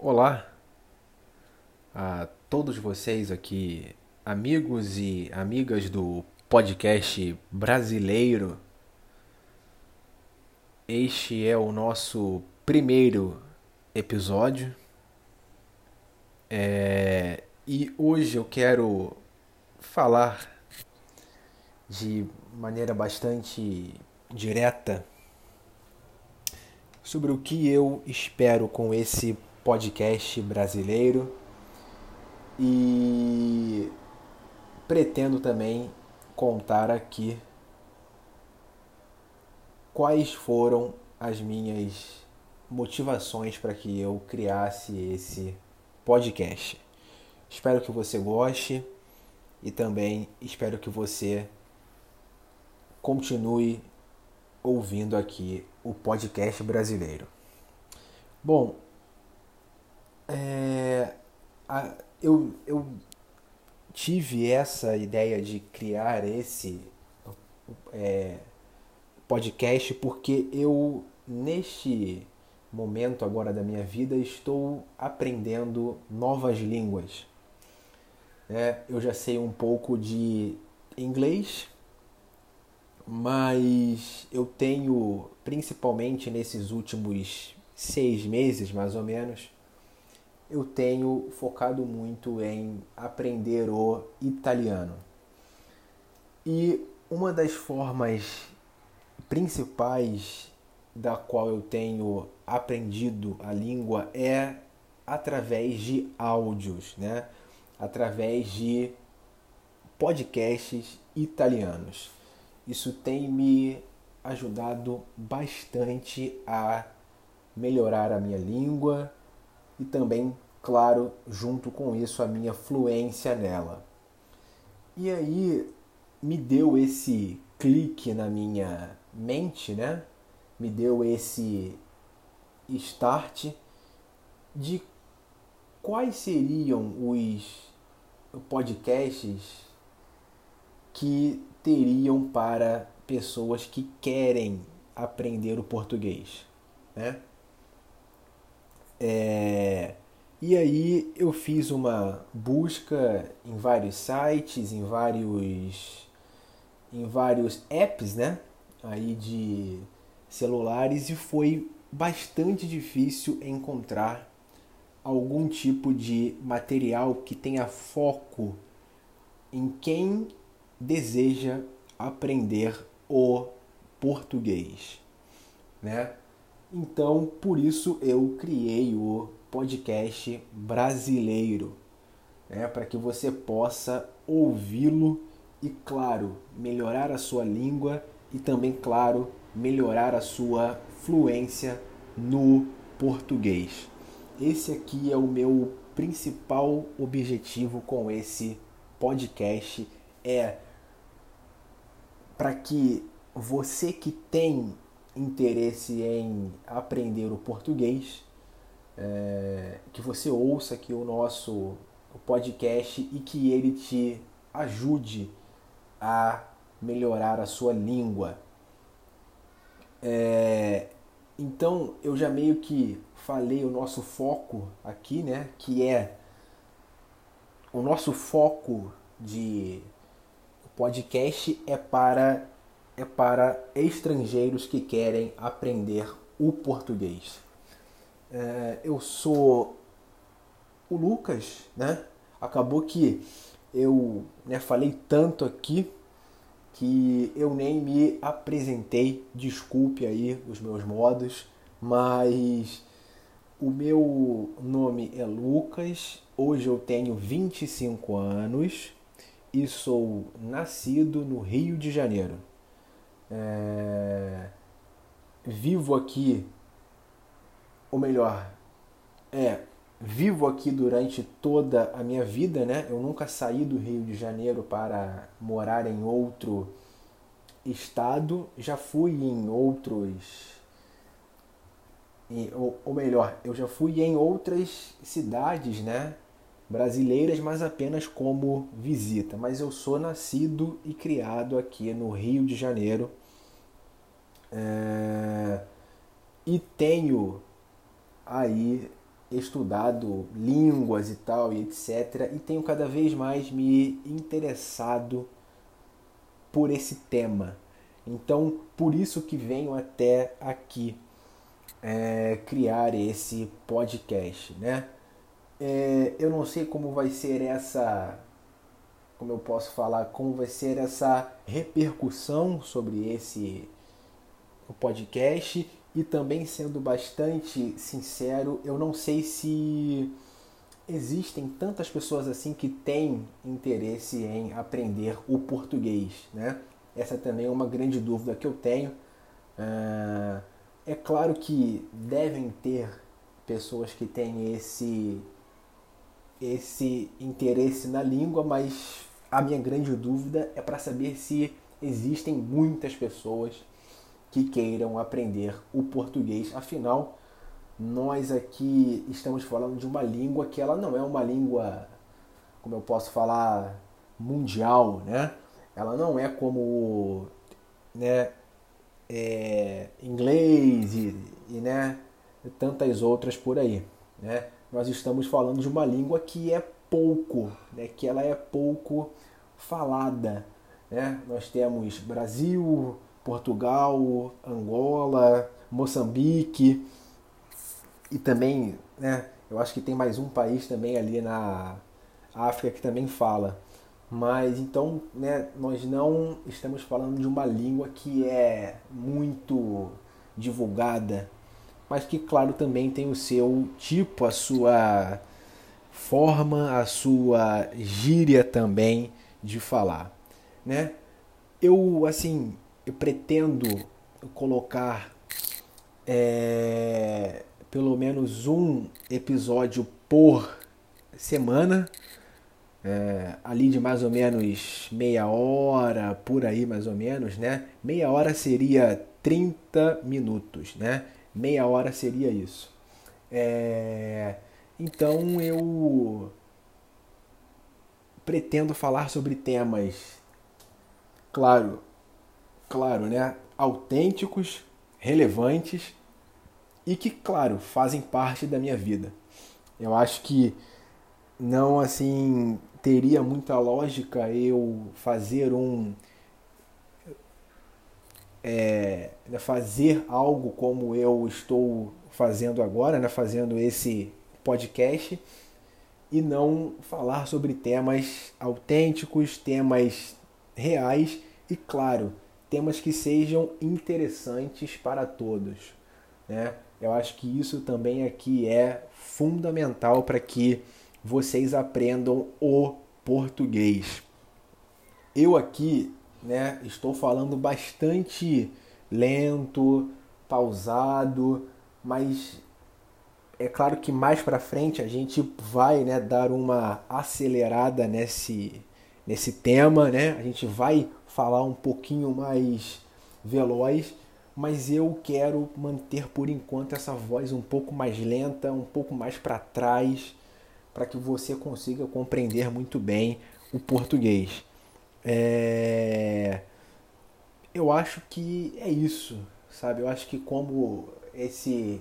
Olá a todos vocês aqui, amigos e amigas do podcast brasileiro. Este é o nosso primeiro episódio é, e hoje eu quero falar de maneira bastante direta sobre o que eu espero com esse podcast brasileiro e pretendo também contar aqui quais foram as minhas motivações para que eu criasse esse podcast. Espero que você goste e também espero que você continue ouvindo aqui o podcast brasileiro. Bom, é, a, eu, eu tive essa ideia de criar esse é, podcast porque eu, neste momento agora da minha vida, estou aprendendo novas línguas. É, eu já sei um pouco de inglês, mas eu tenho, principalmente nesses últimos seis meses mais ou menos, eu tenho focado muito em aprender o italiano. E uma das formas principais da qual eu tenho aprendido a língua é através de áudios, né? através de podcasts italianos. Isso tem me ajudado bastante a melhorar a minha língua e também, claro, junto com isso, a minha fluência nela. E aí me deu esse clique na minha mente, né? Me deu esse start de quais seriam os podcasts que teriam para pessoas que querem aprender o português, né? É, e aí eu fiz uma busca em vários sites, em vários em vários apps, né? Aí de celulares e foi bastante difícil encontrar algum tipo de material que tenha foco em quem deseja aprender o português, né? Então, por isso eu criei o podcast brasileiro, né, para que você possa ouvi-lo e, claro, melhorar a sua língua e também, claro, melhorar a sua fluência no português. Esse aqui é o meu principal objetivo com esse podcast é para que você que tem interesse em aprender o português, é, que você ouça aqui o nosso podcast e que ele te ajude a melhorar a sua língua. É, então eu já meio que falei o nosso foco aqui, né? Que é o nosso foco de podcast é para é para estrangeiros que querem aprender o português. É, eu sou o Lucas, né? Acabou que eu né, falei tanto aqui que eu nem me apresentei. Desculpe aí os meus modos, mas o meu nome é Lucas. Hoje eu tenho 25 anos e sou nascido no Rio de Janeiro. É... Vivo aqui, ou melhor, é, vivo aqui durante toda a minha vida, né? Eu nunca saí do Rio de Janeiro para morar em outro estado. Já fui em outros. Ou, ou melhor, eu já fui em outras cidades, né? brasileiras, mas apenas como visita. Mas eu sou nascido e criado aqui no Rio de Janeiro é... e tenho aí estudado línguas e tal e etc. E tenho cada vez mais me interessado por esse tema. Então, por isso que venho até aqui é, criar esse podcast, né? É, eu não sei como vai ser essa, como eu posso falar, como vai ser essa repercussão sobre esse podcast e também sendo bastante sincero, eu não sei se existem tantas pessoas assim que têm interesse em aprender o português, né? Essa também é uma grande dúvida que eu tenho. Uh, é claro que devem ter pessoas que têm esse esse interesse na língua, mas a minha grande dúvida é para saber se existem muitas pessoas que queiram aprender o português. Afinal, nós aqui estamos falando de uma língua que ela não é uma língua, como eu posso falar, mundial, né? Ela não é como, né, é, inglês e, e, né, tantas outras por aí, né? Nós estamos falando de uma língua que é pouco, né, que ela é pouco falada, né? Nós temos Brasil, Portugal, Angola, Moçambique e também, né, eu acho que tem mais um país também ali na África que também fala. Mas então, né, nós não estamos falando de uma língua que é muito divulgada, mas que, claro, também tem o seu tipo, a sua forma, a sua gíria também de falar, né? Eu, assim, eu pretendo colocar é, pelo menos um episódio por semana, é, ali de mais ou menos meia hora, por aí mais ou menos, né? Meia hora seria 30 minutos, né? Meia hora seria isso. É, então eu pretendo falar sobre temas, claro, claro, né, autênticos, relevantes e que, claro, fazem parte da minha vida. Eu acho que não assim teria muita lógica eu fazer um é, né, fazer algo como eu estou fazendo agora, né, fazendo esse podcast e não falar sobre temas autênticos, temas reais e claro, temas que sejam interessantes para todos. Né? Eu acho que isso também aqui é fundamental para que vocês aprendam o português. Eu aqui né, estou falando bastante lento, pausado, mas é claro que mais para frente a gente vai né, dar uma acelerada nesse, nesse tema, né? a gente vai falar um pouquinho mais veloz, mas eu quero manter por enquanto essa voz um pouco mais lenta, um pouco mais para trás, para que você consiga compreender muito bem o português. É... Eu acho que é isso, sabe? Eu acho que como esse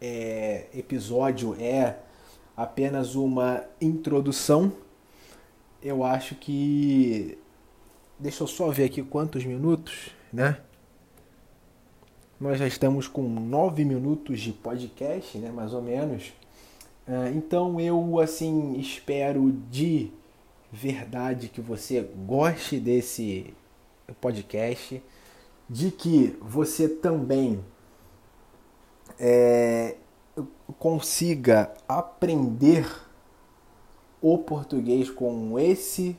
é, episódio é apenas uma introdução, eu acho que Deixa eu só ver aqui quantos minutos, né? Nós já estamos com nove minutos de podcast, né? Mais ou menos. Ah, então eu assim espero de verdade que você goste desse podcast, de que você também é, consiga aprender o português com esse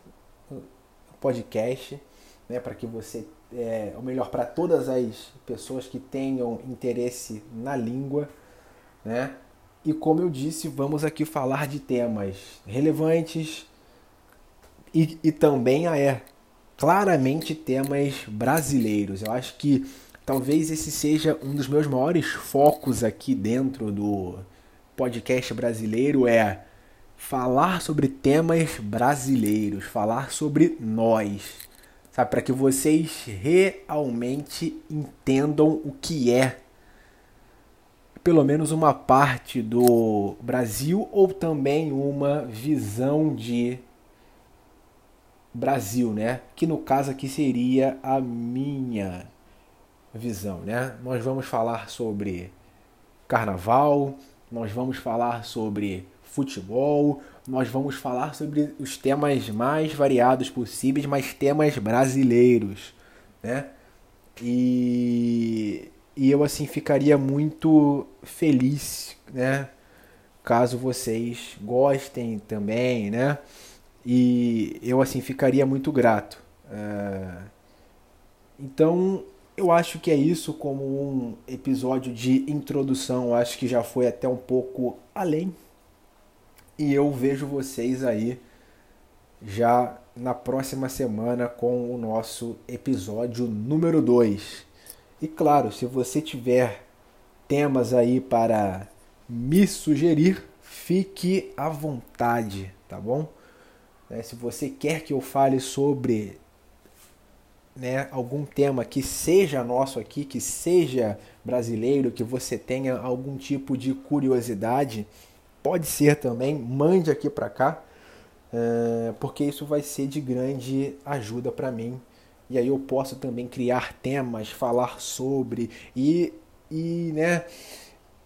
podcast, né, para que você, é, ou melhor, para todas as pessoas que tenham interesse na língua, né? E como eu disse, vamos aqui falar de temas relevantes e, e também ah, é claramente temas brasileiros. Eu acho que talvez esse seja um dos meus maiores focos aqui dentro do podcast brasileiro é falar sobre temas brasileiros, falar sobre nós, sabe, para que vocês realmente entendam o que é pelo menos uma parte do Brasil ou também uma visão de Brasil, né? Que no caso aqui seria a minha visão, né? Nós vamos falar sobre carnaval, nós vamos falar sobre futebol, nós vamos falar sobre os temas mais variados possíveis, mas temas brasileiros, né? E, e eu assim ficaria muito feliz, né? Caso vocês gostem também, né? E eu assim ficaria muito grato. Uh, então eu acho que é isso como um episódio de introdução. Acho que já foi até um pouco além. E eu vejo vocês aí já na próxima semana com o nosso episódio número 2. E claro, se você tiver temas aí para me sugerir, fique à vontade, tá bom? Né? Se você quer que eu fale sobre né, algum tema que seja nosso aqui, que seja brasileiro, que você tenha algum tipo de curiosidade, pode ser também, mande aqui para cá, é, porque isso vai ser de grande ajuda para mim. E aí eu posso também criar temas, falar sobre e, e né,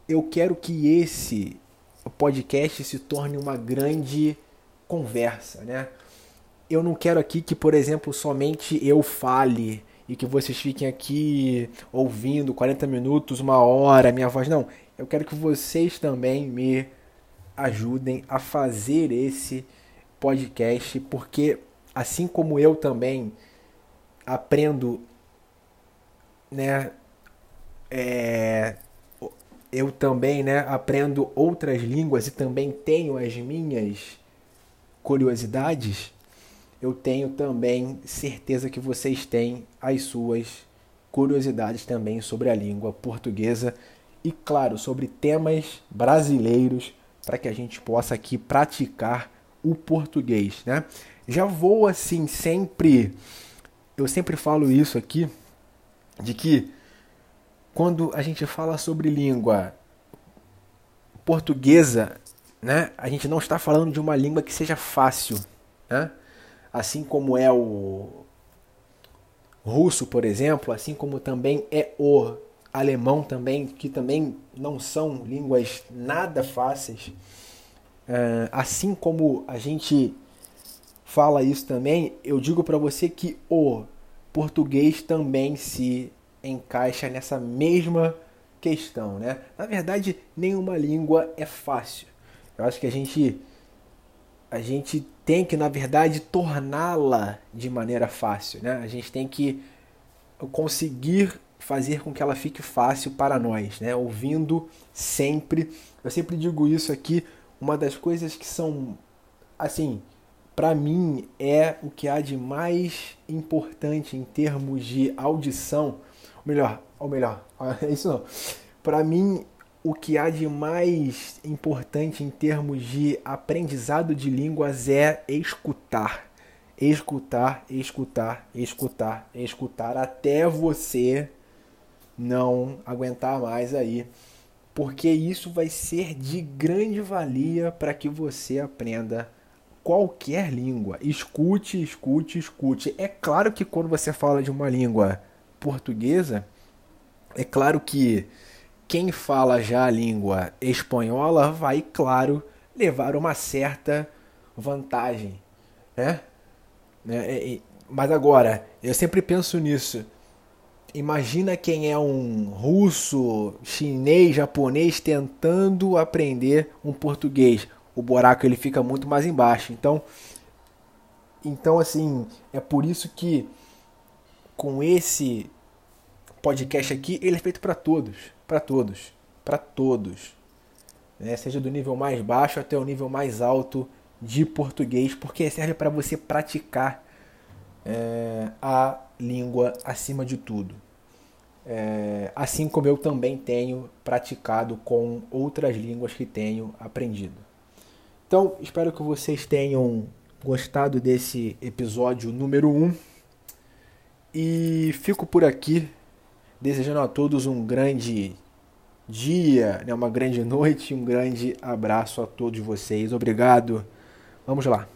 eu quero que esse podcast se torne uma grande conversa, né? Eu não quero aqui que, por exemplo, somente eu fale e que vocês fiquem aqui ouvindo 40 minutos, uma hora, minha voz. Não, eu quero que vocês também me ajudem a fazer esse podcast, porque assim como eu também aprendo, né, é, eu também, né, aprendo outras línguas e também tenho as minhas curiosidades, eu tenho também certeza que vocês têm as suas curiosidades também sobre a língua portuguesa e, claro, sobre temas brasileiros para que a gente possa aqui praticar o português, né? Já vou assim sempre, eu sempre falo isso aqui, de que quando a gente fala sobre língua portuguesa, né? A gente não está falando de uma língua que seja fácil, né? Assim como é o russo, por exemplo, assim como também é o alemão também, que também não são línguas nada fáceis. É, assim como a gente fala isso também, eu digo para você que o português também se encaixa nessa mesma questão, né? Na verdade, nenhuma língua é fácil. Eu acho que a gente a gente tem que, na verdade, torná-la de maneira fácil, né? A gente tem que conseguir fazer com que ela fique fácil para nós, né? Ouvindo sempre. Eu sempre digo isso aqui, uma das coisas que são assim, para mim é o que há de mais importante em termos de audição, ou melhor, ou melhor, é isso não. Para mim o que há de mais importante em termos de aprendizado de línguas é escutar. Escutar, escutar, escutar, escutar até você não aguentar mais aí. Porque isso vai ser de grande valia para que você aprenda qualquer língua. Escute, escute, escute. É claro que quando você fala de uma língua portuguesa, é claro que quem fala já a língua espanhola vai, claro, levar uma certa vantagem, né? É, mas agora, eu sempre penso nisso. Imagina quem é um russo, chinês, japonês tentando aprender um português. O buraco ele fica muito mais embaixo. Então, então assim, é por isso que com esse podcast aqui, ele é feito para todos, para todos, para todos. Né? Seja do nível mais baixo até o nível mais alto de português, porque serve para você praticar é, a língua acima de tudo. É, assim como eu também tenho praticado com outras línguas que tenho aprendido. Então, espero que vocês tenham gostado desse episódio número 1 um, e fico por aqui desejando a todos um grande dia, né, uma grande noite, um grande abraço a todos vocês. Obrigado. Vamos lá.